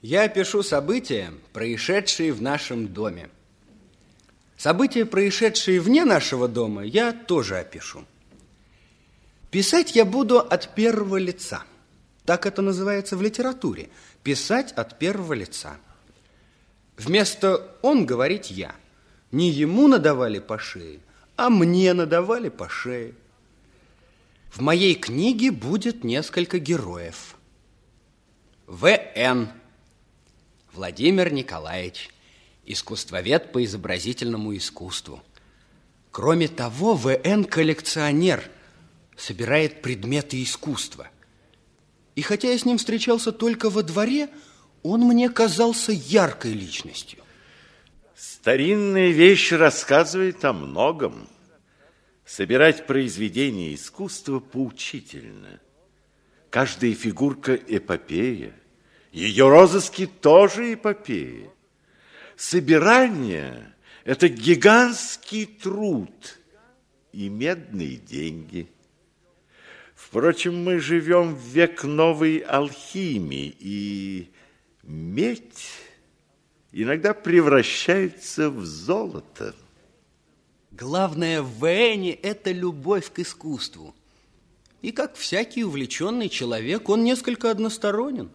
Я опишу события, происшедшие в нашем доме. События, происшедшие вне нашего дома, я тоже опишу. Писать я буду от первого лица. Так это называется в литературе. Писать от первого лица. Вместо «он» говорить «я». Не ему надавали по шее, а мне надавали по шее. В моей книге будет несколько героев. В.Н. Владимир Николаевич, искусствовед по изобразительному искусству. Кроме того, В.Н. коллекционер, собирает предметы искусства. И хотя я с ним встречался только во дворе, он мне казался яркой личностью. Старинная вещь рассказывает о многом. Собирать произведения искусства поучительно. Каждая фигурка эпопея. Ее розыски тоже эпопея. Собирание – это гигантский труд и медные деньги. Впрочем, мы живем в век новой алхимии, и медь иногда превращается в золото. Главное в Вене – это любовь к искусству. И как всякий увлеченный человек, он несколько односторонен.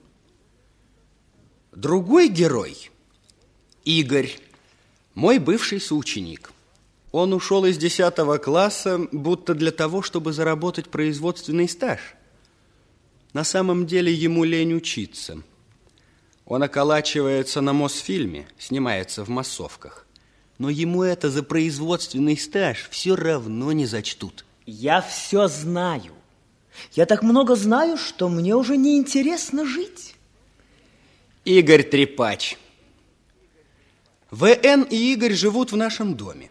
Другой герой – Игорь, мой бывший соученик. Он ушел из 10 класса, будто для того, чтобы заработать производственный стаж. На самом деле ему лень учиться. Он околачивается на Мосфильме, снимается в массовках но ему это за производственный стаж все равно не зачтут. Я все знаю. Я так много знаю, что мне уже не интересно жить. Игорь Трепач. ВН и Игорь живут в нашем доме,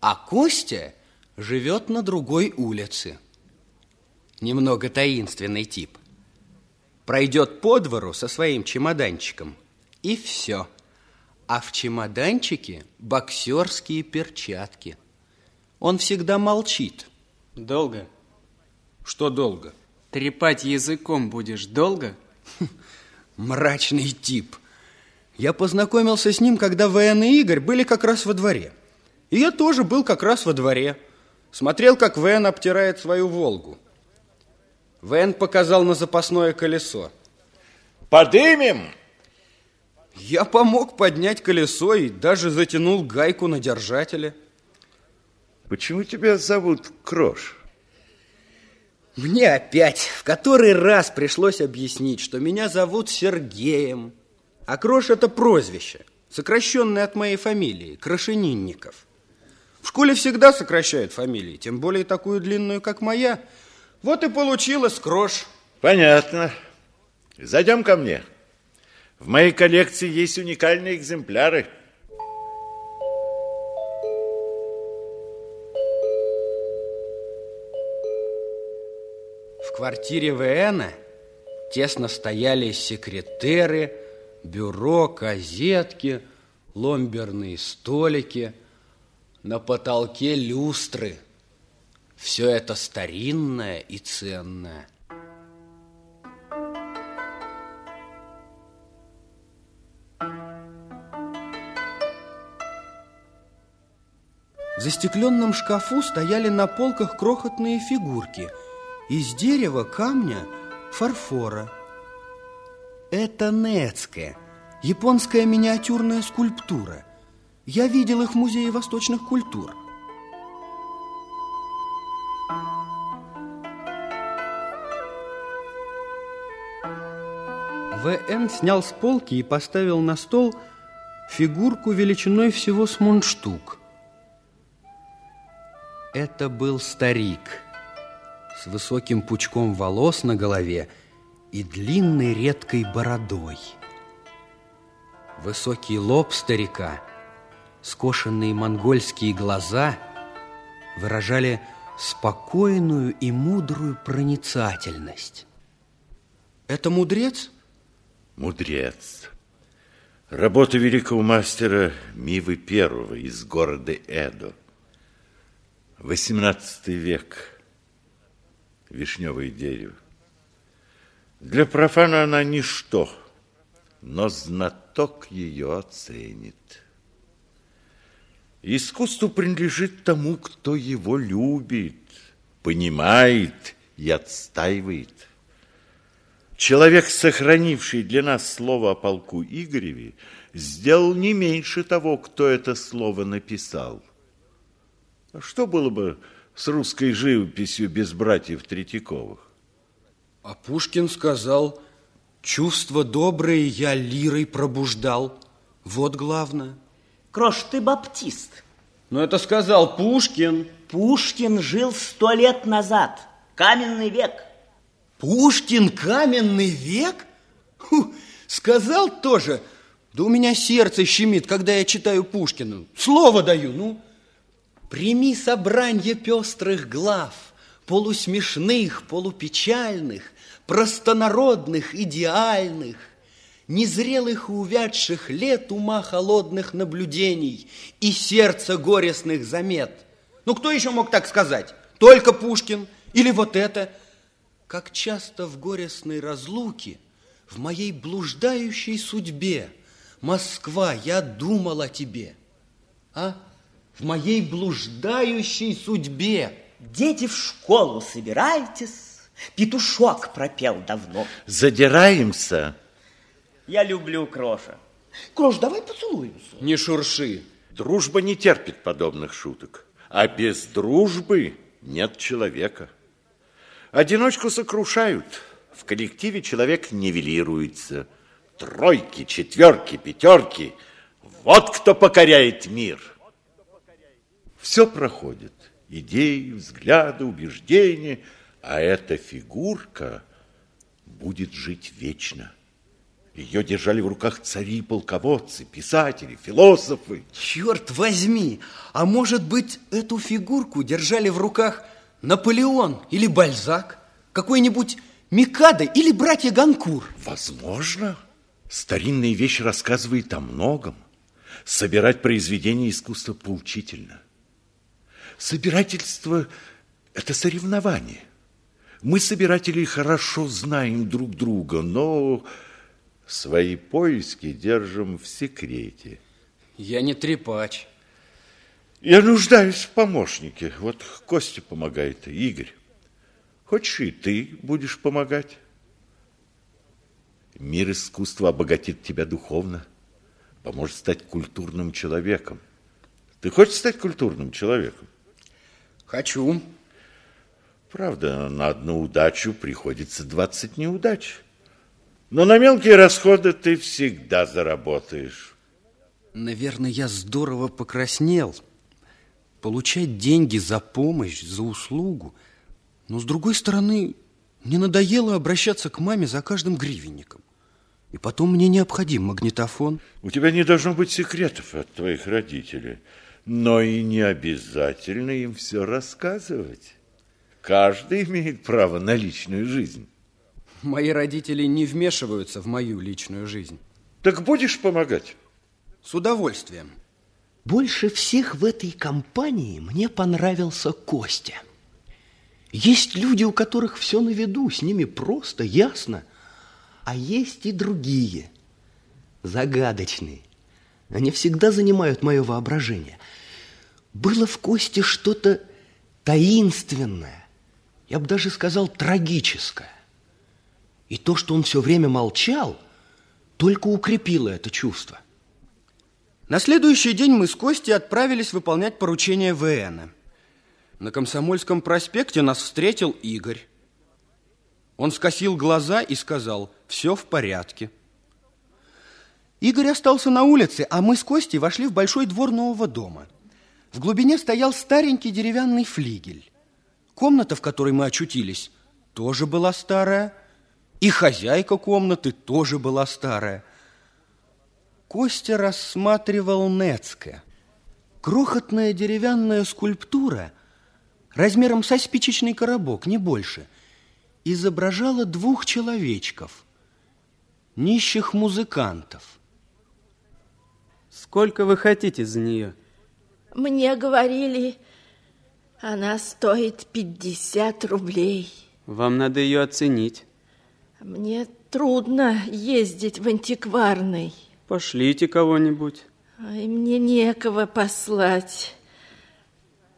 а Костя живет на другой улице. Немного таинственный тип. Пройдет по двору со своим чемоданчиком, и все – а в чемоданчике боксерские перчатки. Он всегда молчит. Долго? Что долго? Трепать языком будешь долго? Мрачный тип. Я познакомился с ним, когда ВН и Игорь были как раз во дворе. И я тоже был как раз во дворе. Смотрел, как ВН обтирает свою «Волгу». ВН показал на запасное колесо. Подымем! Я помог поднять колесо и даже затянул гайку на держателе. Почему тебя зовут Крош? Мне опять в который раз пришлось объяснить, что меня зовут Сергеем. А Крош – это прозвище, сокращенное от моей фамилии, Крошенинников. В школе всегда сокращают фамилии, тем более такую длинную, как моя. Вот и получилось Крош. Понятно. Зайдем ко мне. В моей коллекции есть уникальные экземпляры. Квартире ВН тесно стояли секретеры, бюро, козетки, ломберные столики, на потолке люстры. Все это старинное и ценное. В застекленном шкафу стояли на полках крохотные фигурки из дерева, камня, фарфора. Это Нецке, японская миниатюрная скульптура. Я видел их в Музее восточных культур. В.Н. снял с полки и поставил на стол фигурку величиной всего с мундштук – это был старик с высоким пучком волос на голове и длинной редкой бородой. Высокий лоб старика, скошенные монгольские глаза выражали спокойную и мудрую проницательность. Это мудрец? Мудрец. Работа великого мастера Мивы Первого из города Эдо. XVIII век. Вишневое дерево. Для профана она ничто. но знаток ее оценит. Искусство принадлежит тому, кто его любит, понимает и отстаивает. Человек, сохранивший для нас слово о полку Игореве, сделал не меньше того, кто это слово написал. А что было бы с русской живописью без братьев Третьяковых? А Пушкин сказал, чувства добрые я лирой пробуждал. Вот главное. Крош, ты баптист. Но это сказал Пушкин. Пушкин жил сто лет назад. Каменный век. Пушкин каменный век? Фу, сказал тоже. Да у меня сердце щемит, когда я читаю Пушкину. Слово даю, ну. Прими собранье пестрых глав, полусмешных, полупечальных, простонародных, идеальных, незрелых и увядших лет ума холодных наблюдений и сердца горестных замет. Ну, кто еще мог так сказать? Только Пушкин? Или вот это? Как часто в горестной разлуке, в моей блуждающей судьбе, Москва, я думал о тебе. А? В моей блуждающей судьбе. Дети в школу собирайтесь. Петушок пропел давно. Задираемся. Я люблю Кроша. Крош, давай поцелуемся. Не шурши. Дружба не терпит подобных шуток. А без дружбы нет человека. Одиночку сокрушают. В коллективе человек нивелируется. Тройки, четверки, пятерки. Вот кто покоряет мир. Все проходит. Идеи, взгляды, убеждения. А эта фигурка будет жить вечно. Ее держали в руках цари, полководцы, писатели, философы. Черт возьми, а может быть, эту фигурку держали в руках Наполеон или Бальзак, какой-нибудь Микадо или братья Ганкур? Возможно. Старинная вещь рассказывает о многом. Собирать произведения искусства поучительно. Собирательство – это соревнование. Мы, собиратели, хорошо знаем друг друга, но свои поиски держим в секрете. Я не трепач. Я нуждаюсь в помощнике. Вот Костя помогает, Игорь. Хочешь, и ты будешь помогать? Мир искусства обогатит тебя духовно, поможет стать культурным человеком. Ты хочешь стать культурным человеком? Хочу. Правда, на одну удачу приходится 20 неудач. Но на мелкие расходы ты всегда заработаешь. Наверное, я здорово покраснел. Получать деньги за помощь, за услугу. Но, с другой стороны, мне надоело обращаться к маме за каждым гривенником. И потом мне необходим магнитофон. У тебя не должно быть секретов от твоих родителей. Но и не обязательно им все рассказывать. Каждый имеет право на личную жизнь. Мои родители не вмешиваются в мою личную жизнь. Так будешь помогать? С удовольствием. Больше всех в этой компании мне понравился Костя. Есть люди, у которых все на виду, с ними просто, ясно. А есть и другие, загадочные. Они всегда занимают мое воображение. Было в Косте что-то таинственное, я бы даже сказал трагическое. И то, что он все время молчал, только укрепило это чувство. На следующий день мы с Костей отправились выполнять поручение ВН. На Комсомольском проспекте нас встретил Игорь. Он скосил глаза и сказал, все в порядке. Игорь остался на улице, а мы с Костей вошли в большой двор нового дома. В глубине стоял старенький деревянный флигель. Комната, в которой мы очутились, тоже была старая, и хозяйка комнаты тоже была старая. Костя рассматривал Нецке. Крохотная деревянная скульптура размером со спичечный коробок, не больше, изображала двух человечков, нищих музыкантов. Сколько вы хотите за нее? Мне говорили, она стоит 50 рублей. Вам надо ее оценить. Мне трудно ездить в антикварный. Пошлите кого-нибудь. Ай, мне некого послать.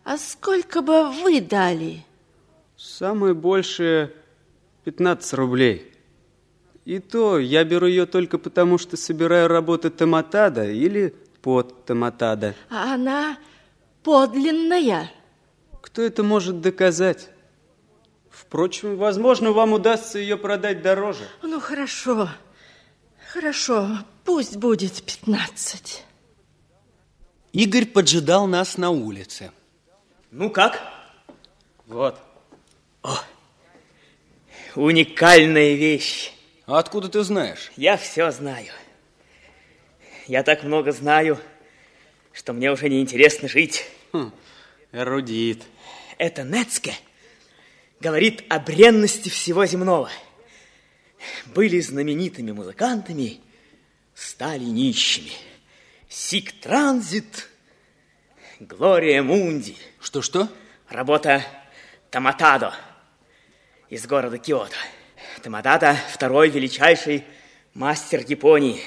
А сколько бы вы дали? Самое большее 15 рублей. И то я беру ее только потому, что собираю работы Томатада или под Томатада. А она подлинная. Кто это может доказать? Впрочем, возможно, вам удастся ее продать дороже. Ну, хорошо. Хорошо, пусть будет 15. Игорь поджидал нас на улице. Ну как? Вот. Уникальная вещь. А откуда ты знаешь? Я все знаю. Я так много знаю, что мне уже не интересно жить. Хм, эрудит. Это Нецке говорит о бренности всего земного. Были знаменитыми музыкантами, стали нищими. Сик Транзит, Глория Мунди, Что-что? работа Таматадо из города Киото. Таматадо – второй величайший мастер Японии.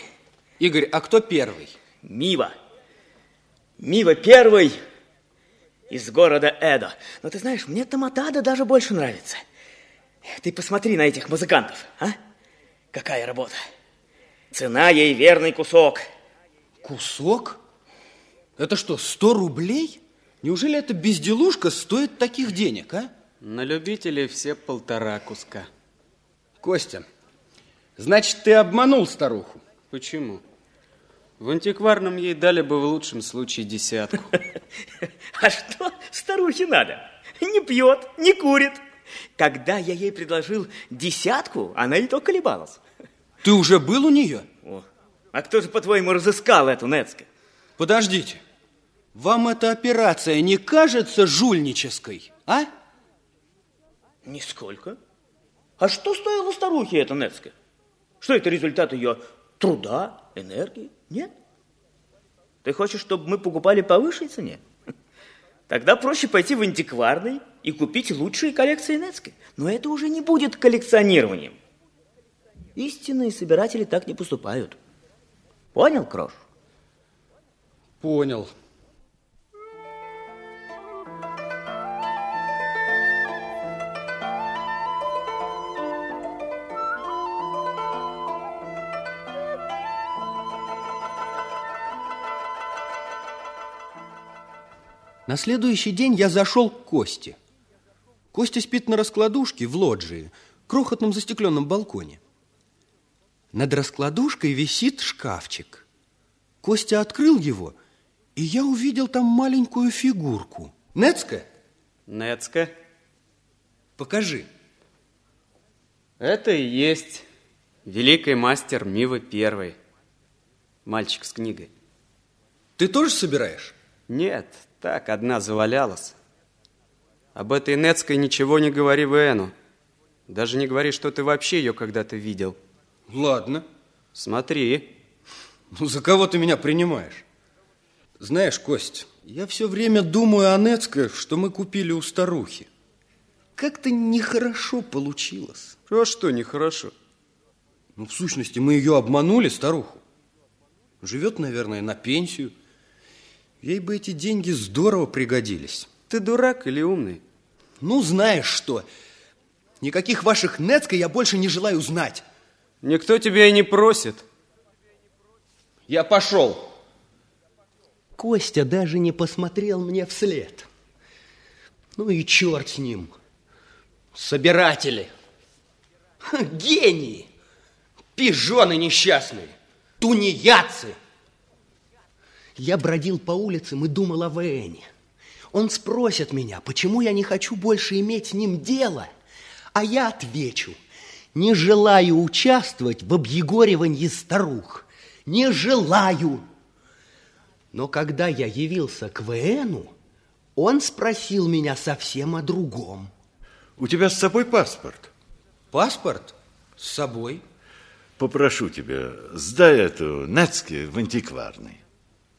Игорь, а кто первый? Мива. Мива первый из города Эдо. Но ты знаешь, мне Таматада даже больше нравится. Ты посмотри на этих музыкантов, а? Какая работа. Цена ей верный кусок. Кусок? Это что, 100 рублей? Неужели эта безделушка стоит таких денег, а? На любителей все полтора куска. Костя, значит, ты обманул старуху? Почему? В антикварном ей дали бы в лучшем случае десятку. А что старухе надо? Не пьет, не курит. Когда я ей предложил десятку, она и то колебалась. Ты уже был у нее? О, а кто же, по-твоему, разыскал эту Нецке? Подождите. Вам эта операция не кажется жульнической, а? Нисколько. А что стоило старухе эта Нецке? Что это результат ее труда, энергии? Нет? Ты хочешь, чтобы мы покупали по высшей цене? Тогда проще пойти в антикварный и купить лучшие коллекции Нецке. Но это уже не будет коллекционированием. Истинные собиратели так не поступают. Понял, Крош? Понял. На следующий день я зашел к Косте. Костя спит на раскладушке в лоджии, крохотном застекленном балконе. Над раскладушкой висит шкафчик. Костя открыл его, и я увидел там маленькую фигурку. Нецка, Нецка, покажи. это и есть великий мастер Мива Первый. Мальчик с книгой. Ты тоже собираешь? Нет, так, одна завалялась. Об этой Нецкой ничего не говори Вену. Даже не говори, что ты вообще ее когда-то видел. Ладно. Смотри. Ну, за кого ты меня принимаешь? Знаешь, Кость, я все время думаю о Нецке, что мы купили у старухи. Как-то нехорошо получилось. А что нехорошо? Ну, в сущности, мы ее обманули, старуху. Живет, наверное, на пенсию. Ей бы эти деньги здорово пригодились. Ты дурак или умный? Ну, знаешь что, никаких ваших Нецка я больше не желаю знать. Никто тебя и не просит. Я пошел. Костя даже не посмотрел мне вслед. Ну и черт с ним. Собиратели. Ха, Гении. Пижоны несчастные. Тунеядцы. Я бродил по улицам и думал о Вене. Он спросит меня, почему я не хочу больше иметь с ним дело. А я отвечу, не желаю участвовать в объегоривании старух. Не желаю. Но когда я явился к ВНу, он спросил меня совсем о другом. У тебя с собой паспорт? Паспорт с собой. Попрошу тебя, сдай эту Нецке в антикварный.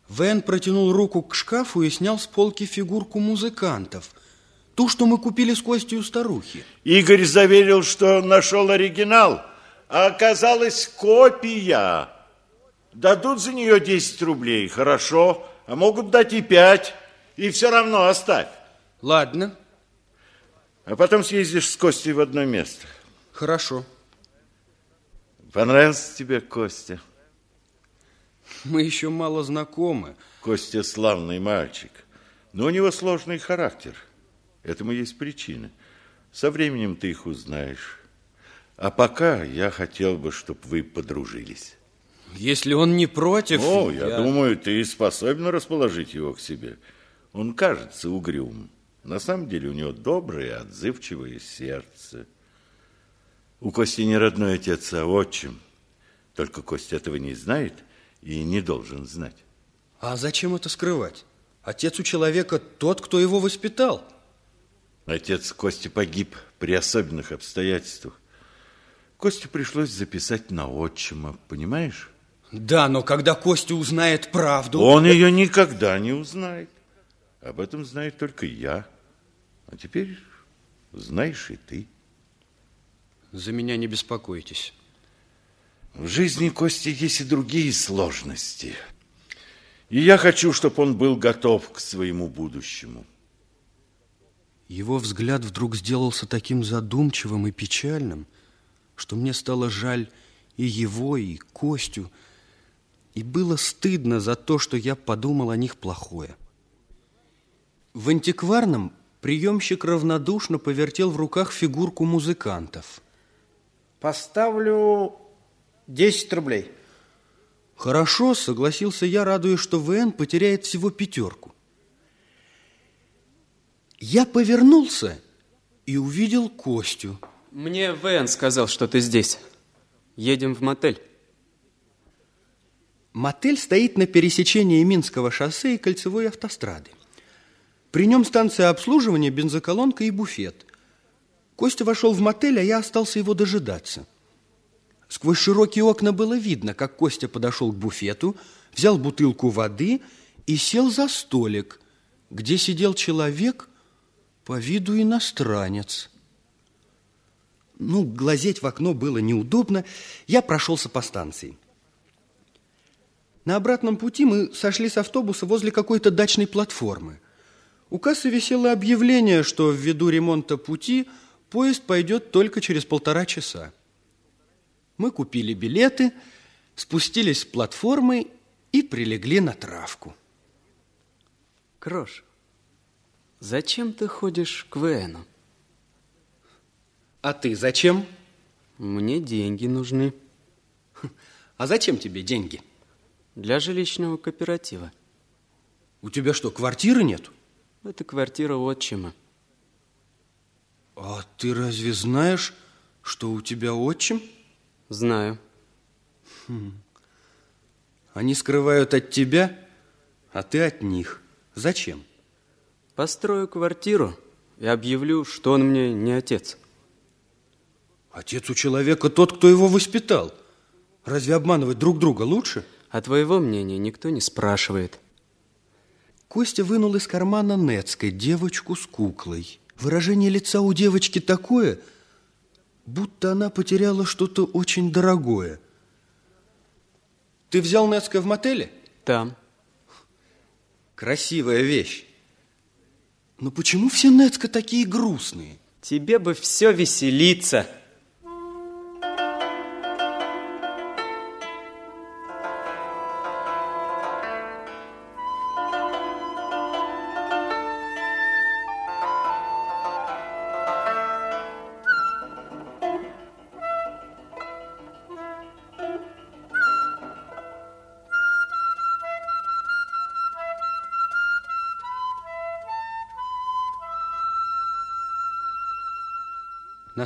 Вен протянул руку к шкафу и снял с полки фигурку музыкантов. Ту, что мы купили с Костей у старухи. Игорь заверил, что нашел оригинал. а оказалась копия. Дадут за нее 10 рублей, хорошо, а могут дать и 5, и все равно оставь. Ладно, А потом съездишь с Костей в одно место. хорошо. Понравился тебе Костя? Мы еще мало знакомы. Костя славный мальчик, но у него сложный характер. Этому есть причины. Со временем ты их узнаешь. А пока я хотел бы, чтобы вы подружились. Если он не против... О, я, думаю, ты способен расположить его к себе. Он кажется угрюм. На самом деле у него доброе, отзывчивое сердце. У Кости не родной отец, а отчим. Только Костя этого не знает и не должен знать. А зачем это скрывать? Отец у человека тот, кто его воспитал. Отец Кости погиб при особенных обстоятельствах. Костю пришлось записать на отчима, понимаешь? Да, но когда Костя узнает правду... Он ее никогда не узнает. Об этом знает только я. А теперь знаешь и ты. За меня не беспокойтесь. В жизни Кости есть и другие сложности. И я хочу, чтобы он был готов к своему будущему. Его взгляд вдруг сделался таким задумчивым и печальным, что мне стало жаль и его, и Костю, и было стыдно за то, что я подумал о них плохое. В антикварном приемщик равнодушно повертел в руках фигурку музыкантов. Поставлю 10 рублей. Хорошо, согласился я, радуясь, что ВН потеряет всего пятерку. Я повернулся и увидел Костю. Мне Вэн сказал, что ты здесь. Едем в мотель. Мотель стоит на пересечении Минского шоссе и кольцевой автострады. При нем станция обслуживания, бензоколонка и буфет. Костя вошел в мотель, а я остался его дожидаться. Сквозь широкие окна было видно, как Костя подошел к буфету, взял бутылку воды и сел за столик, где сидел человек, по виду иностранец. Ну, глазеть в окно было неудобно, я прошелся по станции. На обратном пути мы сошли с автобуса возле какой-то дачной платформы. У кассы висело объявление, что ввиду ремонта пути поезд пойдет только через полтора часа. Мы купили билеты, спустились с платформы и прилегли на травку. Крош, зачем ты ходишь к Вэну? А ты зачем? Мне деньги нужны А зачем тебе деньги? для жилищного кооператива. У тебя что, квартиры нет? Это квартира отчима. А ты разве знаешь, что у тебя отчим? Знаю. Они скрывают от тебя, а ты от них. Зачем? Построю квартиру и объявлю, что он мне не отец. Отец у человека тот, кто его воспитал. Разве обманывать друг друга лучше? А твоего мнения никто не спрашивает. Костя вынул из кармана Нецкой девочку с куклой. Выражение лица у девочки такое, будто она потеряла что-то очень дорогое. Ты взял Нецкой в мотеле? Там. Красивая вещь. Но почему все Нецка такие грустные? Тебе бы все веселиться.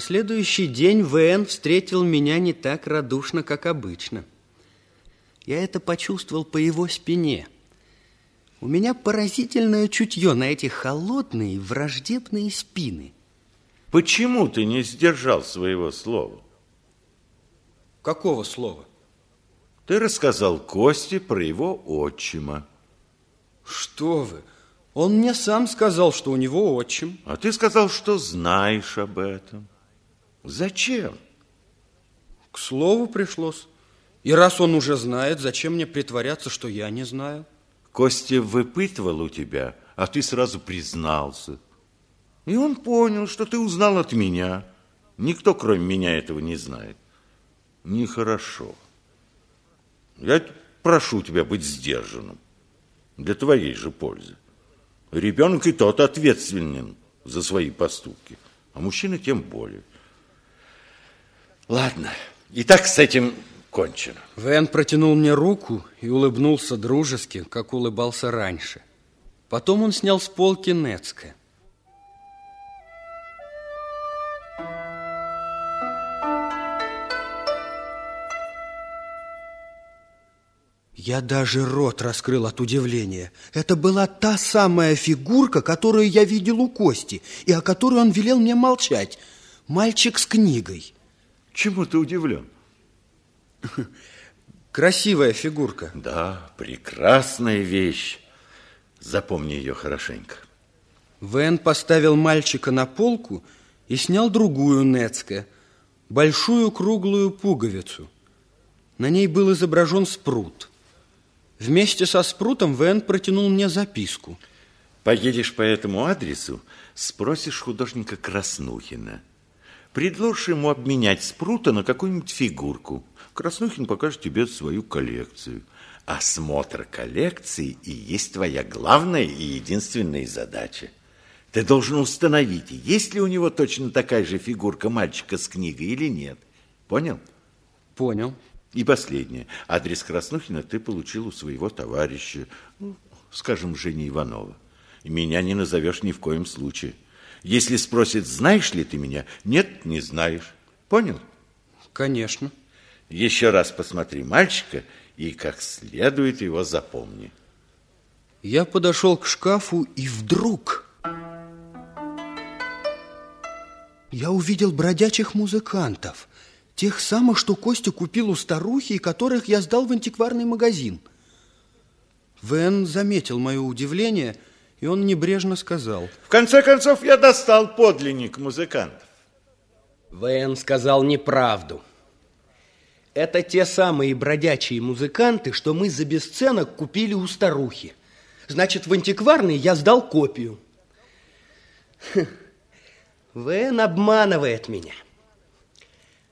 Следующий день ВН встретил меня не так радушно, как обычно. Я это почувствовал по его спине. У меня поразительное чутье на эти холодные, враждебные спины. Почему ты не сдержал своего слова? Какого слова? Ты рассказал Косте про его отчима. Что вы? Он мне сам сказал, что у него отчим. А ты сказал, что знаешь об этом. Зачем? К слову пришлось. И раз он уже знает, зачем мне притворяться, что я не знаю? Костя выпытывал у тебя, а ты сразу признался. И он понял, что ты узнал от меня. Никто, кроме меня, этого не знает. Нехорошо. Я прошу тебя быть сдержанным. Для твоей же пользы. Ребенок и тот ответственен за свои поступки, а мужчина тем более. Ладно, и так с этим кончено. Вен протянул мне руку и улыбнулся дружески, как улыбался раньше. Потом он снял с полки Нецке. Я даже рот раскрыл от удивления. Это была та самая фигурка, которую я видел у Кости, и о которой он велел мне молчать. Мальчик с книгой. Чему ты удивлен? Красивая фигурка. Да, прекрасная вещь. Запомни ее хорошенько. Вен поставил мальчика на полку и снял другую Нецке, большую круглую пуговицу. На ней был изображен спрут. Вместе со спрутом Вен протянул мне записку. Поедешь по этому адресу, спросишь художника Краснухина. Предложишь ему обменять спрута на какую-нибудь фигурку. Краснухин покажет тебе свою коллекцию. Осмотр коллекции и есть твоя главная и единственная задача. Ты должен установить, есть ли у него точно такая же фигурка мальчика с книгой или нет. Понял? Понял. И последнее. Адрес Краснухина ты получил у своего товарища, ну, скажем, Жени Иванова. Меня не назовешь ни в коем случае. Если спросит, знаешь ли ты меня, нет, не знаешь. Понял? Конечно. Еще раз посмотри мальчика и как следует его запомни. Я подошел к шкафу и вдруг... Я увидел бродячих музыкантов – Тех самых, что Костя купил у старухи и которых я сдал в антикварный магазин. Вен заметил мое удивление, и он небрежно сказал. В конце концов, я достал подлинник музыкантов. Вен сказал неправду. Это те самые бродячие музыканты, что мы за бесценок купили у старухи. Значит, в антикварный я сдал копию. Вен обманывает меня.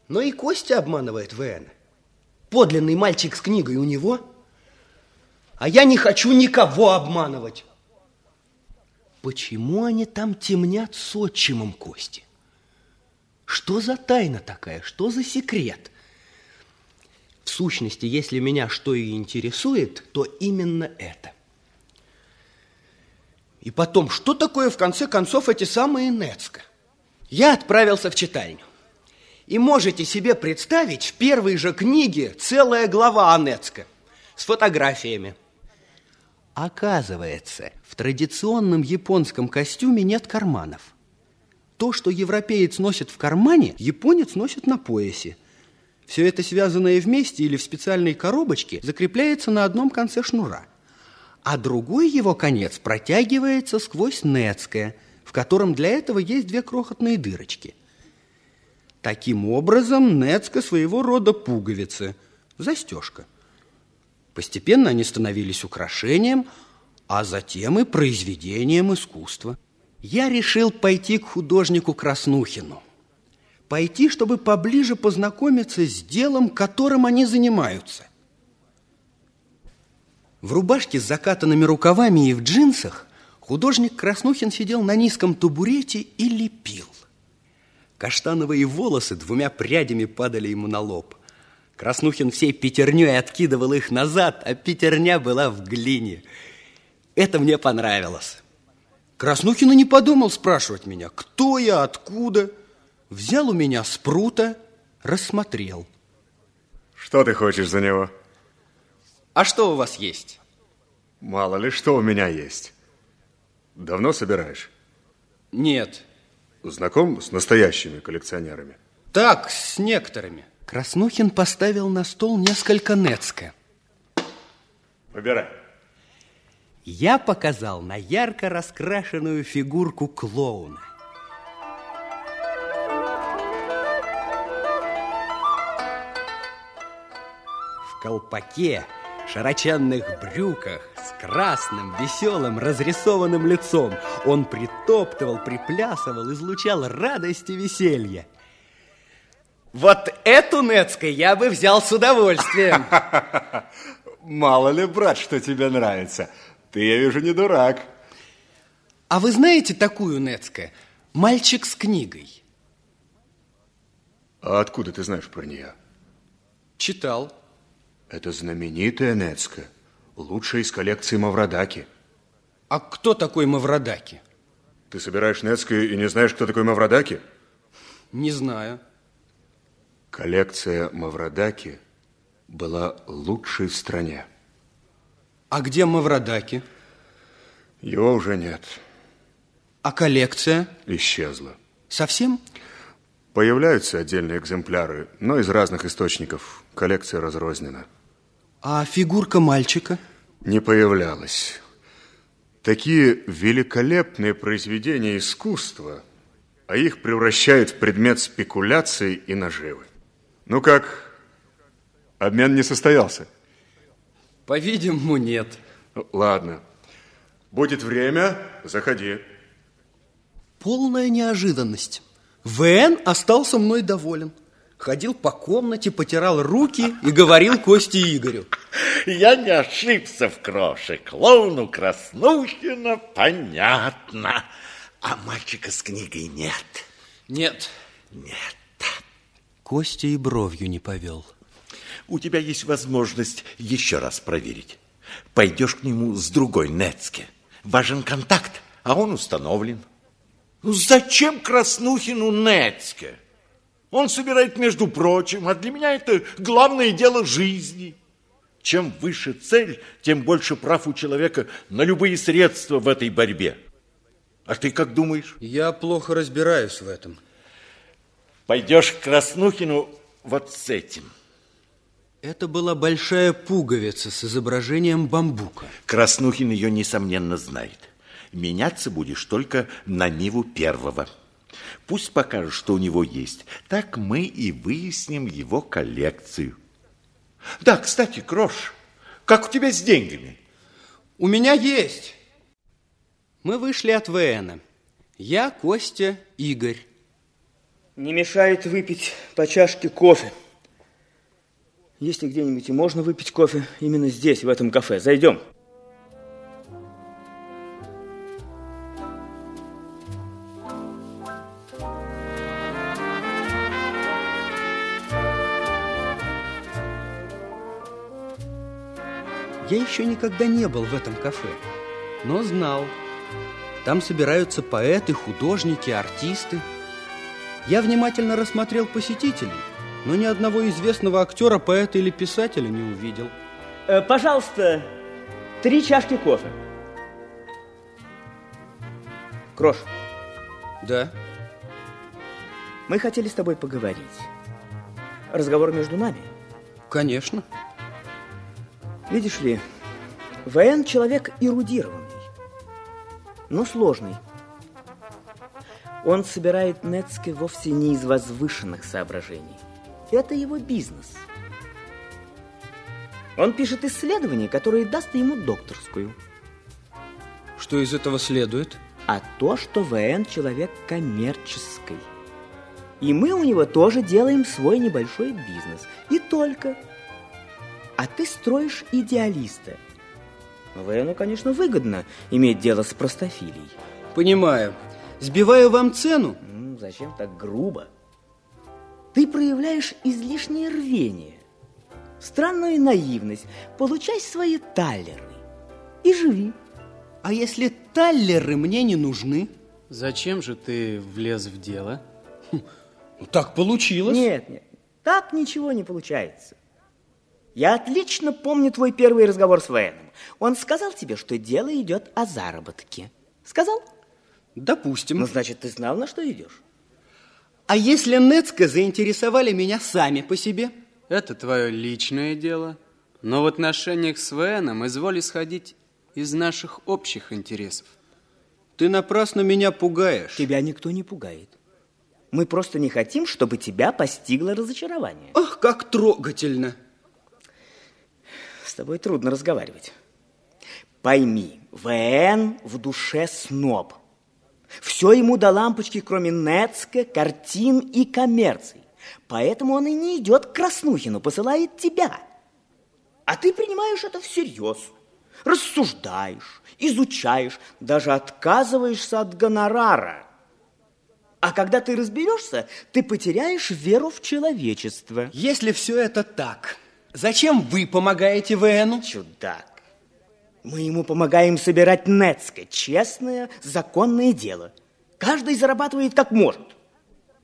Но и Костя обманывает ВН. Подлинный мальчик с книгой у него. А я не хочу никого обманывать. Почему они там темнят с отчимом Кости? Что за тайна такая? Что за секрет? В сущности, если меня что и интересует, то именно это. И потом, что такое в конце концов эти самые Нецка? Я отправился в читальню. И можете себе представить, в первой же книге целая глава Анецка с фотографиями. Оказывается, в традиционном японском костюме нет карманов. То, что европеец носит в кармане, японец носит на поясе. Все это связанное вместе или в специальной коробочке закрепляется на одном конце шнура. А другой его конец протягивается сквозь нецкое, в котором для этого есть две крохотные дырочки. Таким образом, Нецка своего рода пуговицы, застежка. Постепенно они становились украшением, а затем и произведением искусства. Я решил пойти к художнику Краснухину. Пойти, чтобы поближе познакомиться с делом, которым они занимаются. В рубашке с закатанными рукавами и в джинсах художник Краснухин сидел на низком табурете и лепил. Каштановые волосы двумя прядями падали ему на лоб. Краснухин всей пятерней откидывал их назад, а пятерня была в глине. Это мне понравилось. Краснухин и не подумал спрашивать меня, кто я, откуда. Взял у меня спрута, рассмотрел. Что ты хочешь за него? А что у вас есть? Мало ли, что у меня есть. Давно собираешь? Нет. Знаком с настоящими коллекционерами? Так, с некоторыми. Краснухин поставил на стол несколько нецка. Выбирай. Я показал на ярко раскрашенную фигурку клоуна. в колпаке, широченных брюках, с красным, веселым, разрисованным лицом. Он притоптывал, приплясывал, излучал радость и веселье. Вот эту Нецкой я бы взял с удовольствием. Мало ли, брат, что тебе нравится. Ты, я вижу, не дурак. А вы знаете такую Нецкая? Мальчик с книгой. А откуда ты знаешь про нее? Читал. Это знаменитая Нецка, лучшая из коллекции Маврадаки. А кто такой Маврадаки? Ты собираешь Нецку и не знаешь, кто такой Маврадаки? Не знаю. Коллекция Маврадаки была лучшей в стране. А где Маврадаки? Его уже нет. А коллекция? Исчезла. Совсем? Появляются отдельные экземпляры, но из разных источников. Коллекция разрознена. А фигурка мальчика? Не появлялась. Такие великолепные произведения искусства, а их превращают в предмет спекуляций и наживы. Ну как, обмен не состоялся? По-видимому, нет. Ладно. Будет время, заходи. Полная неожиданность. ВН остался мной доволен. Ходил по комнате, потирал руки и говорил Косте Игорю. Я не ошибся в кроше. Клоуну Краснухина понятно. А мальчика с книгой нет. Нет. Нет. Костя и бровью не повел. У тебя есть возможность еще раз проверить. Пойдешь к нему с другой Нецке. Важен контакт, а он установлен. Ну зачем Краснухину Нецке? Он собирает, между прочим, а для меня это главное дело жизни. Чем выше цель, тем больше прав у человека на любые средства в этой борьбе. А ты как думаешь? Я плохо разбираюсь в этом. Пойдешь к Краснухину вот с этим. Это была большая пуговица с изображением бамбука. Краснухин ее, несомненно, знает. Меняться будешь только на Ниву первого. Пусть покажет, что у него есть. Так мы и выясним его коллекцию. Да, кстати, Крош, как у тебя с деньгами? У меня есть. Мы вышли от ВН. Я, Костя, Игорь. Не мешает выпить по чашке кофе. Если где-нибудь и можно выпить кофе, именно здесь, в этом кафе. Зайдем. Я еще никогда не был в этом кафе, но знал. Там собираются поэты, художники, артисты. Я внимательно рассмотрел посетителей, но ни одного известного актера, поэта или писателя не увидел. Э, пожалуйста, три чашки кофе. Крош, Да? мы хотели с тобой поговорить. Разговор между нами. Конечно. Видишь ли, ВН человек эрудированный, но сложный. Он собирает Нецке вовсе не из возвышенных соображений. Это его бизнес. Он пишет исследования, которые даст ему докторскую. Что из этого следует? А то, что ВН человек коммерческий. И мы у него тоже делаем свой небольшой бизнес. И только. А ты строишь идеалиста. ВНу, конечно, выгодно иметь дело с простофилией. Понимаю. Сбиваю вам цену? М, Зачем так грубо? Ты проявляешь излишнее рвение, странную наивность. Получай свои таллеры и живи. А если таллеры мне не нужны? Зачем же ты влез в дело? Ну, Так получилось. Нет, нет, так ничего не получается. Я отлично помню твой первый разговор с Веном. Он сказал тебе, что дело идет о заработке. Сказал? Допустим. Ну, значит, ты знал, на что идешь. А если Нецка заинтересовали меня сами по себе? Это твое личное дело. Но в отношениях с ВНом изволь исходить из наших общих интересов. Ты напрасно меня пугаешь. Тебя никто не пугает. Мы просто не хотим, чтобы тебя постигло разочарование. Ах, как трогательно. С тобой трудно разговаривать. Пойми, ВН в душе сноб. Все ему до лампочки, кроме Нецка, картин и коммерций. Поэтому он и не идет к Краснухину, посылает тебя. А ты принимаешь это всерьез. Рассуждаешь, изучаешь, даже отказываешься от гонорара. А когда ты разберешься, ты потеряешь веру в человечество. Если все это так, зачем вы помогаете ВНу? Чудак. Мы ему помогаем собирать Нецка. Честное, законное дело. Каждый зарабатывает как может.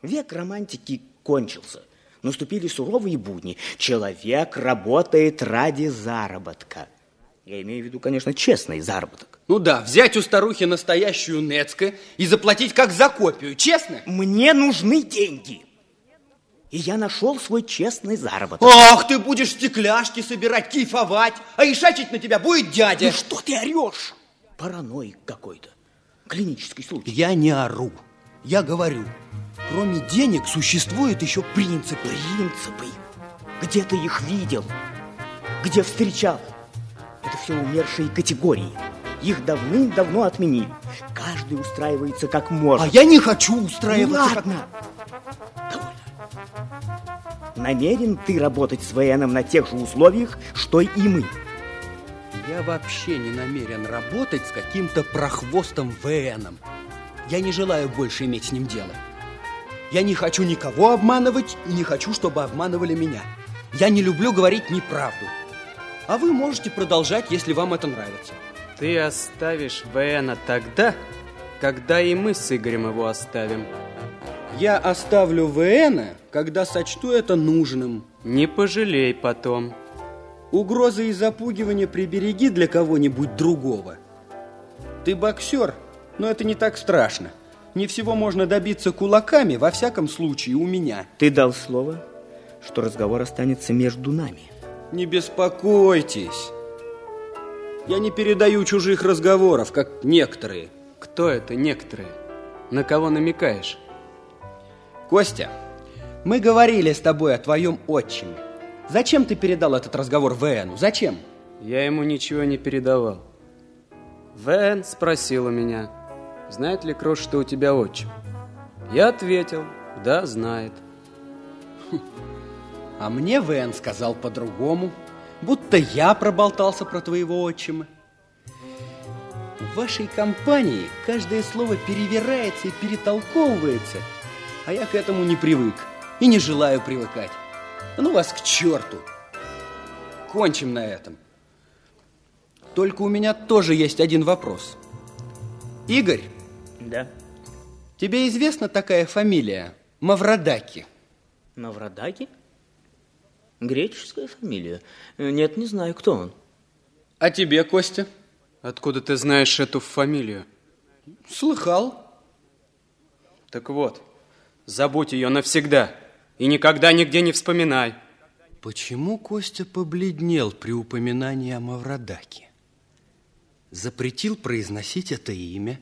Век романтики кончился. Наступили суровые будни. Человек работает ради заработка. Я имею в виду, конечно, честный заработок. Ну да, взять у старухи настоящую Нецка и заплатить как за копию, честно? Мне нужны деньги. И я нашел свой честный заработок. Ах, ты будешь стекляшки собирать, кайфовать, а ишачить на тебя будет дядя. Ну что ты орешь? Параноик какой-то. Клинический случай. Я не ору. Я говорю, кроме денег существуют еще принципы. Принципы? Где ты их видел? Где встречал? Это все умершие категории. Их давным-давно отменили. Каждый устраивается как может. А я не хочу устраиваться. Ну, ладно. Довольно. Намерен ты работать с ВНом на тех же условиях, что и мы? Я вообще не намерен работать с каким-то прохвостом ВНом. Я не желаю больше иметь с ним дело. Я не хочу никого обманывать и не хочу, чтобы обманывали меня. Я не люблю говорить неправду. А вы можете продолжать, если вам это нравится. Ты оставишь ВНа тогда, когда и мы с Игорем его оставим. Я оставлю ВНа, когда сочту это нужным. Не пожалей потом. Угрозы и запугивания прибереги для кого-нибудь другого. Ты боксер, но это не так страшно. Не всего можно добиться кулаками, во всяком случае, у меня. Ты дал слово, что разговор останется между нами. Не беспокойтесь. Я не передаю чужих разговоров, как некоторые. Кто это некоторые? На кого намекаешь? Костя, мы говорили с тобой о твоем отчиме. Зачем ты передал этот разговор ВНу? Зачем? Я ему ничего не передавал. ВН спросил у меня, знает ли Крош, что у тебя отчим. Я ответил, да, знает. А мне ВН сказал по-другому, будто я проболтался про твоего отчима. В вашей компании каждое слово перевирается и перетолковывается, а я к этому не привык и не желаю привыкать. Ну вас к черту. Кончим на этом. Только у меня тоже есть один вопрос. Игорь, Да. тебе известна такая фамилия Маврадаки? Маврадаки? Греческая фамилия. Нет, не знаю, кто он. А тебе, Костя? Откуда ты знаешь эту фамилию? Слыхал. Так вот, забудь ее навсегда и никогда нигде не вспоминай. Почему Костя побледнел при упоминании о Маврадаке? Запретил произносить это имя?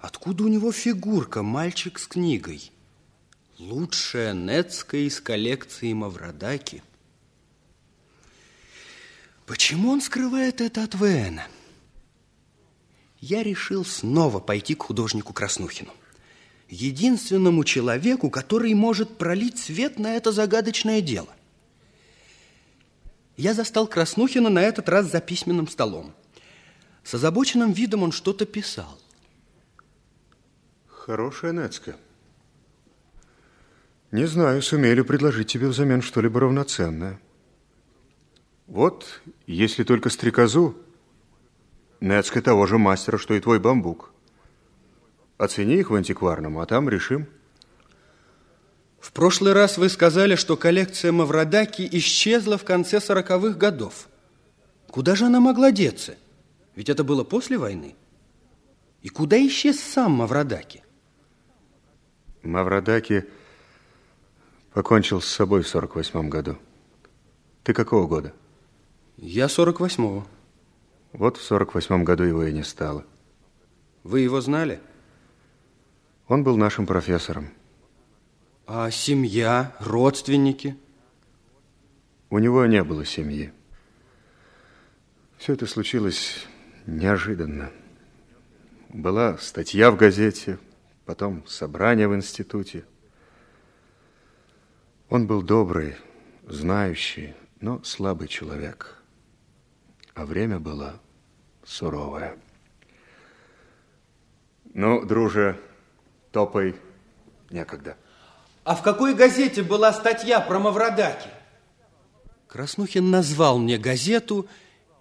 Откуда у него фигурка «Мальчик с книгой»? Лучшая Нецкая из коллекции Маврадаки. Почему он скрывает это от Вена? Я решил снова пойти к художнику Краснухину. Единственному человеку, который может пролить свет на это загадочное дело. Я застал Краснухина на этот раз за письменным столом. С озабоченным видом он что-то писал. Хорошая Нецка. Не знаю, сумею ли предложить тебе взамен что-либо равноценное. Вот, если только стрекозу, Нецка того же мастера, что и твой бамбук. Оцени их в антикварном, а там решим. В прошлый раз вы сказали, что коллекция Маврадаки исчезла в конце сороковых годов. Куда же она могла деться? Ведь это было после войны. И куда исчез сам Маврадаки? Маврадаки покончил с собой в 48 году. Ты какого года? Я 48-го. Вот в 48 году его и не стало. Вы его знали? Он был нашим профессором. А семья, родственники? У него не было семьи. Все это случилось неожиданно. Была статья в газете, потом собрание в институте. Он был добрый, знающий, но слабый человек. А время было суровое. Ну, друже, топай, некогда. А в какой газете была статья про Мавродаки? Краснухин назвал мне газету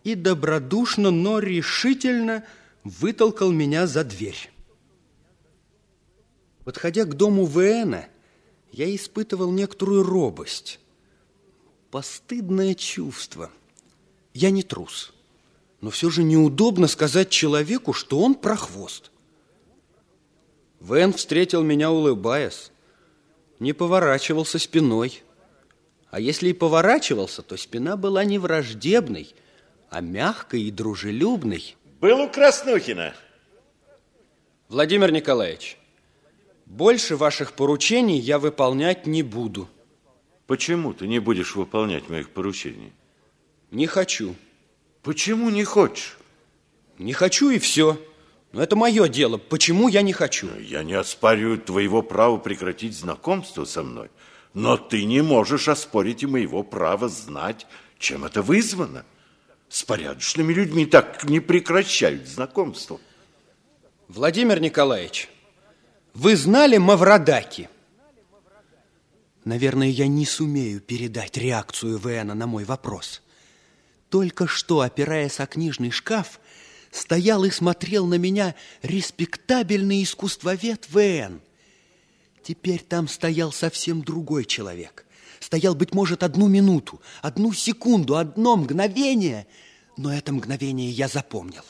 и добродушно, но решительно вытолкал меня за дверь. Подходя к дому Вена, я испытывал некоторую робость, постыдное чувство. Я не трус, но все же неудобно сказать человеку, что он прохвост. Вен встретил меня, улыбаясь, не поворачивался спиной. А если и поворачивался, то спина была не враждебной, а мягкой и дружелюбной. Был у Краснухина. Владимир Николаевич, больше ваших поручений я выполнять не буду. Почему ты не будешь выполнять моих поручений? Не хочу. Почему не хочешь? Не хочу и все. Но это мое дело. Почему я не хочу? Я не оспариваю твоего права прекратить знакомство со мной, но ты не можешь оспорить и моего права знать, чем это вызвано. С порядочными людьми так не прекращают знакомство. Владимир Николаевич, вы знали Мавродаки? Наверное, я не сумею передать реакцию Вена на мой вопрос. Только что, опираясь о книжный шкаф, стоял и смотрел на меня респектабельный искусствовед ВН. Теперь там стоял совсем другой человек. Стоял, быть может, одну минуту, одну секунду, одно мгновение, но это мгновение я запомнил.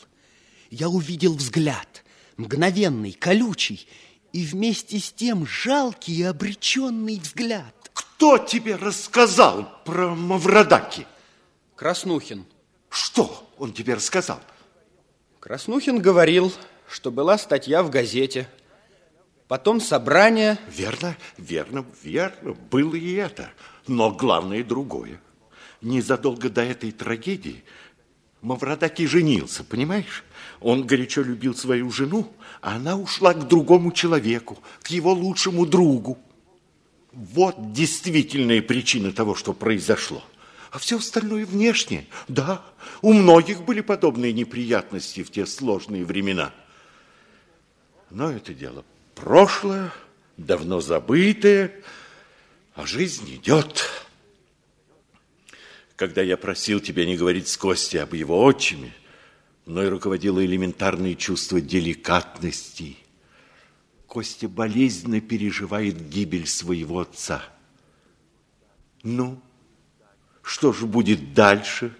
Я увидел взгляд, мгновенный, колючий, и вместе с тем жалкий и обреченный взгляд. Кто тебе рассказал про Мавродаки? Краснухин. Что он тебе рассказал? Краснухин говорил, что была статья в газете, потом собрание. Верно, верно, верно, было и это. Но главное другое. Незадолго до этой трагедии Мавродаки женился, понимаешь? Он горячо любил свою жену, а она ушла к другому человеку, к его лучшему другу. Вот действительная причина того, что произошло а все остальное внешнее. Да, у многих были подобные неприятности в те сложные времена. Но это дело прошлое, давно забытое, а жизнь идет. Когда я просил тебя не говорить с Костей об его отчиме, мной руководило элементарное чувство деликатности. Костя болезненно переживает гибель своего отца. Ну, что же будет дальше?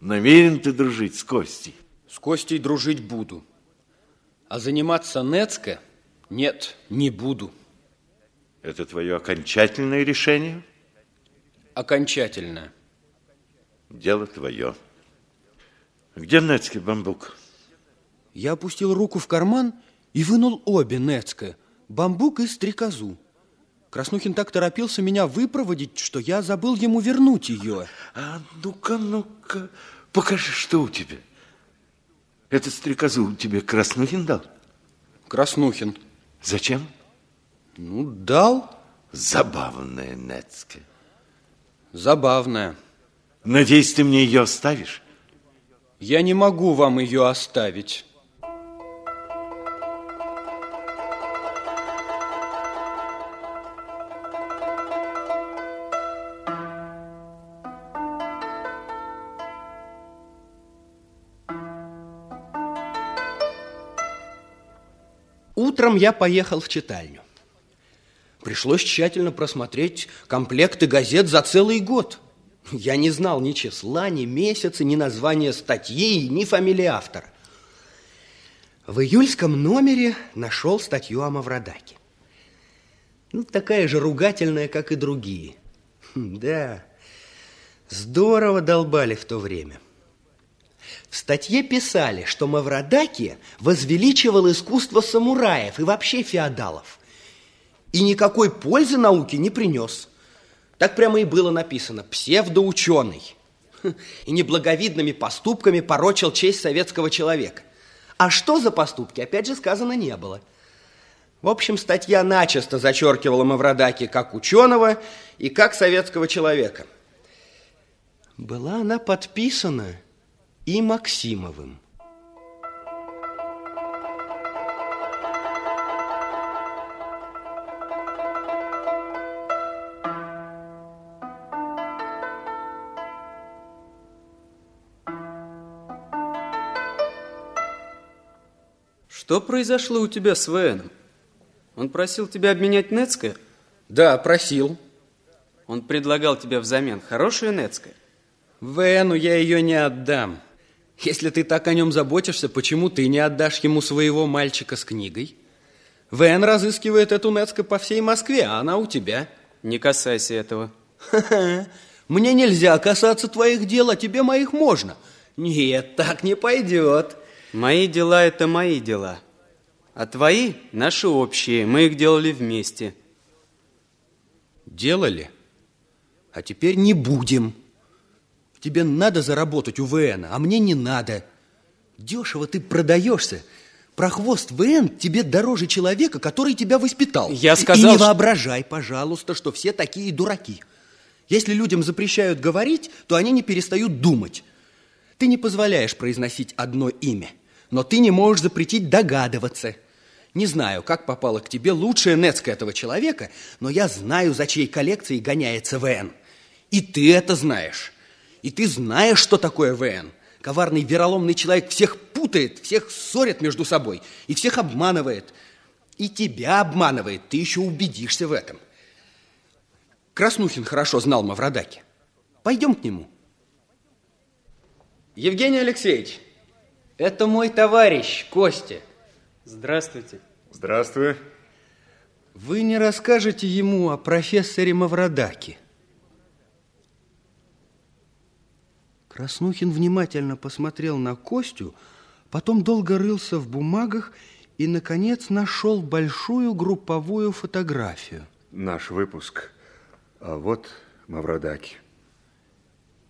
Намерен ты дружить с Костей? С Костей дружить буду. А заниматься Нецко? Нет, не буду. Это твое окончательное решение? Окончательное. Дело твое. Где Нецкий бамбук? Я опустил руку в карман и вынул обе Нецко, бамбук и стрекозу. Краснухин так торопился меня выпроводить, что я забыл ему вернуть ее. А ну-ка, ну-ка, покажи, что у тебя. Эту стрекозу тебе Краснухин дал? Краснухин. Зачем? Ну, дал. Забавная Нецке. Забавная. Надеюсь, ты мне ее оставишь? Я не могу вам ее оставить. Утром я поехал в читальню. Пришлось тщательно просмотреть комплекты газет за целый год. Я не знал ни числа, ни месяца, ни названия статьи, ни фамилии автора. В июльском номере нашел статью о Мавродаке. Ну, такая же ругательная, как и другие. Хм, да, здорово долбали в то время. В статье писали, что Мавродаки возвеличивал искусство самураев и вообще феодалов. И никакой пользы науке не принес. Так прямо и было написано «псевдоученый». и неблаговидными поступками порочил честь советского человека. А что за поступки, опять же, сказано не было. В общем, статья начисто зачеркивала Мавродаки как ученого и как советского человека. Была она подписана и Максимовым. Что произошло у тебя с Веном? Он просил тебя обменять Нецкое? Да, просил. Он предлагал тебе взамен хорошее Нецкое? Вену я ее не отдам. Если ты так о нем заботишься, почему ты не отдашь ему своего мальчика с книгой? Вен разыскивает эту Нецко по всей Москве, а она у тебя. Не касайся этого. Мне нельзя касаться твоих дел, а тебе моих можно. Нет, так не пойдет. Мои дела – это мои дела. А твои – наши общие. Мы их делали вместе. Делали? А теперь не будем. Тебе надо заработать у ВН, а мне не надо. Дешево ты продаешься. Прохвост ВН тебе дороже человека, который тебя воспитал. Я сказал, И не воображай, пожалуйста, что все такие дураки. Если людям запрещают говорить, то они не перестают думать. Ты не позволяешь произносить одно имя, но ты не можешь запретить догадываться. Не знаю, как попала к тебе лучшая Нецка этого человека, но я знаю, за чьей коллекцией гоняется ВН. И ты это знаешь. И ты знаешь, что такое ВН. Коварный, вероломный человек всех путает, всех ссорит между собой и всех обманывает. И тебя обманывает, ты еще убедишься в этом. Краснухин хорошо знал Мавродаки. Пойдем к нему. Евгений Алексеевич, это мой товарищ Костя. Здравствуйте. Здравствуй. Вы не расскажете ему о профессоре Мавродаке? Краснухин внимательно посмотрел на Костю, потом долго рылся в бумагах и, наконец, нашел большую групповую фотографию. Наш выпуск. А вот Мавродаки.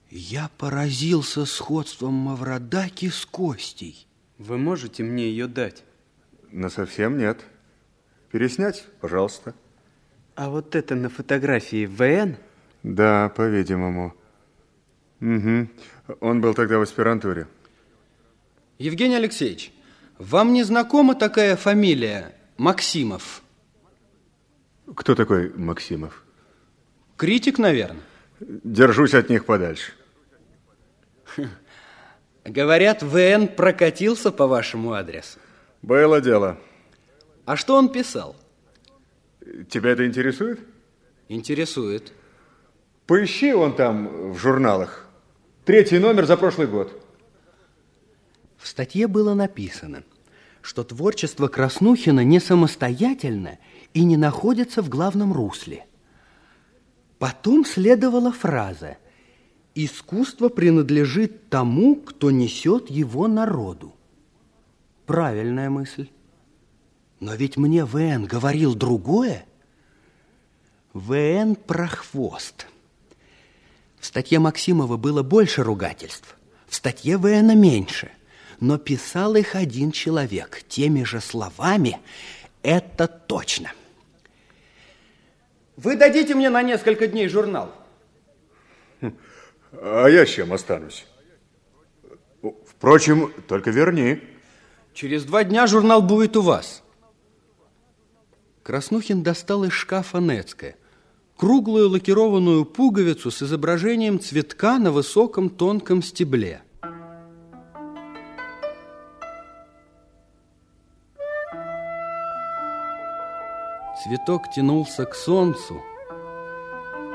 Я поразился сходством Мавродаки с Костей. Вы можете мне ее дать? Но совсем нет. Переснять, пожалуйста. А вот это на фотографии ВН? Да, по-видимому. Угу. Он был тогда в аспирантуре. Евгений Алексеевич, вам не знакома такая фамилия Максимов? Кто такой Максимов? Критик, наверное. Держусь от них подальше. Говорят, ВН прокатился по вашему адресу. Было дело. А что он писал? Тебя это интересует? Интересует. Поищи он там в журналах. Третий номер за прошлый год. В статье было написано, что творчество Краснухина не самостоятельно и не находится в главном русле. Потом следовала фраза «Искусство принадлежит тому, кто несет его народу». Правильная мысль. Но ведь мне ВН говорил другое. ВН про хвост. В статье Максимова было больше ругательств, в статье ВН меньше. Но писал их один человек теми же словами, это точно. Вы дадите мне на несколько дней журнал? А я с чем останусь? Впрочем, только верни. Через два дня журнал будет у вас. Краснухин достал из шкафа Нецкое круглую лакированную пуговицу с изображением цветка на высоком тонком стебле. Цветок тянулся к солнцу,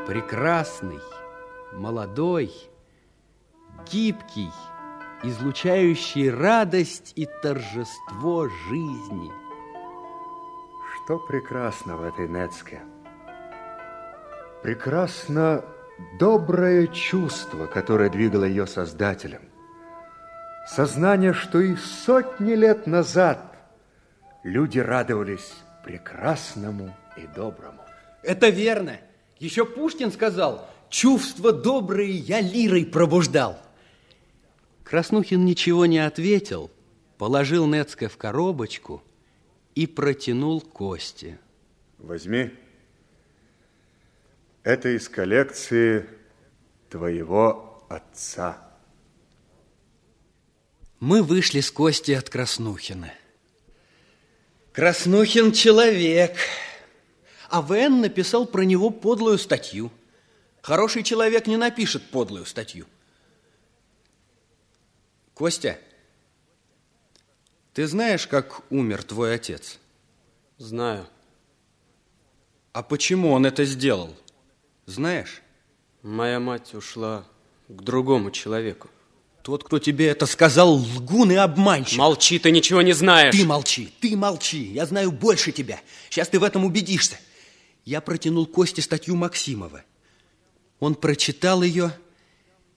прекрасный, молодой, гибкий, излучающий радость и торжество жизни. Что прекрасно в этой Нецке? Прекрасно доброе чувство, которое двигало ее создателем. Сознание, что и сотни лет назад люди радовались прекрасному и доброму. Это верно. Еще Пушкин сказал, Чувства добрые я лирой пробуждал. Краснухин ничего не ответил, положил Нецке в коробочку и протянул Косте. Возьми. Это из коллекции твоего отца. Мы вышли с Костей от Краснухина. Краснухин человек. А ВН написал про него подлую статью. Хороший человек не напишет подлую статью. Костя, ты знаешь, как умер твой отец? Знаю. А почему он это сделал? Знаешь? Моя мать ушла к другому человеку. Тот, кто тебе это сказал, лгун и обманщик. Молчи, ты ничего не знаешь. Ты молчи, ты молчи. Я знаю больше тебя. Сейчас ты в этом убедишься. Я протянул Косте статью Максимова. Он прочитал ее,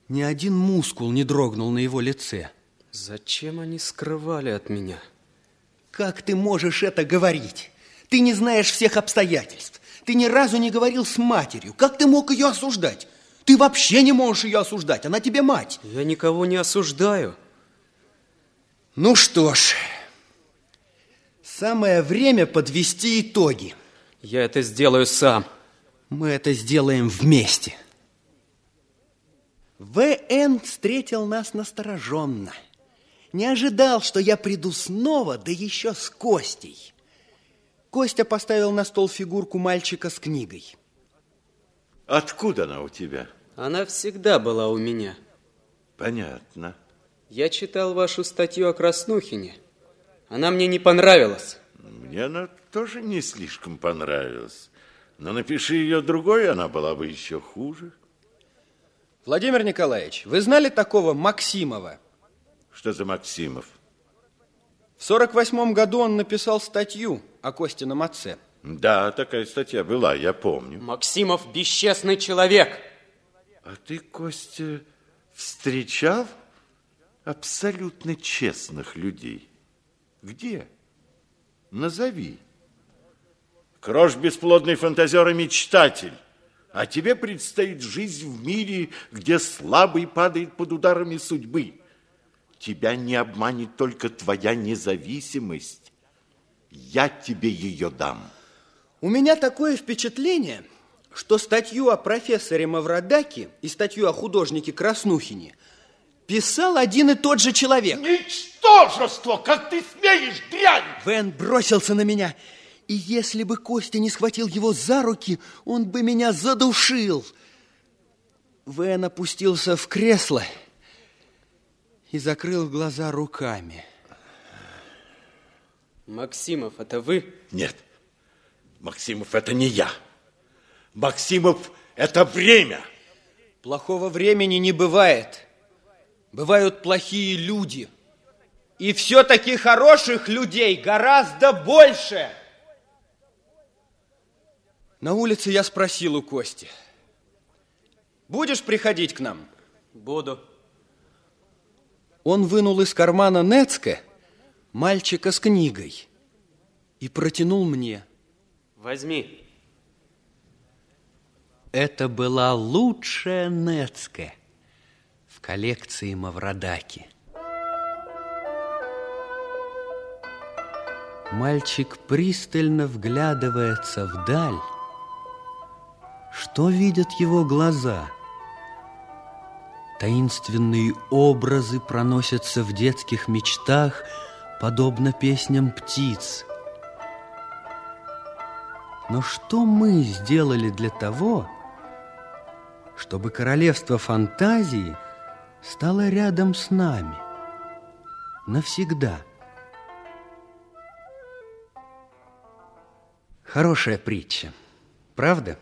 ни один мускул не дрогнул на его лице. Зачем они скрывали от меня? Как ты можешь это говорить? Ты не знаешь всех обстоятельств. Ты ни разу не говорил с матерью. Как ты мог ее осуждать? Ты вообще не можешь ее осуждать. Она тебе мать. Я никого не осуждаю. Ну что ж, самое время подвести итоги. Я это сделаю сам. Мы это сделаем вместе. В.Н. встретил нас настороженно. Не ожидал, что я приду снова, да еще с Костей. Костя поставил на стол фигурку мальчика с книгой. Откуда она у тебя? Она всегда была у меня. Понятно. Я читал вашу статью о Краснухине. Она мне не понравилась. Мне она тоже не слишком понравилась. Но напиши ее другой, она была бы еще хуже. Владимир Николаевич, вы знали такого Максимова? Что за Максимов? В 48 году он написал статью о Костином отце. Да, такая статья была, я помню. Максимов бесчестный человек. А ты, Костя, встречал абсолютно честных людей? Где? Назови. Крош бесплодный фантазер и мечтатель. А тебе предстоит жизнь в мире, где слабый падает под ударами судьбы. Тебя не обманет только твоя независимость. Я тебе ее дам. У меня такое впечатление, что статью о профессоре Мавродаке и статью о художнике Краснухине писал один и тот же человек. Ничтожество! Как ты смеешь, дрянь! Вен бросился на меня, и если бы Костя не схватил его за руки, он бы меня задушил. Вен опустился в кресло и закрыл глаза руками. Максимов, это вы? Нет, Максимов, это не я. Максимов, это время. Плохого времени не бывает. Бывают плохие люди. И все-таки хороших людей гораздо больше. На улице я спросил у Кости. Будешь приходить к нам? Буду. Он вынул из кармана Нецке мальчика с книгой и протянул мне. Возьми. Это была лучшая Нецке в коллекции Мавродаки. Мальчик пристально вглядывается вдаль. Что видят его глаза? Таинственные образы проносятся в детских мечтах, подобно песням птиц. Но что мы сделали для того, чтобы королевство фантазии стало рядом с нами навсегда? Хорошая притча, правда?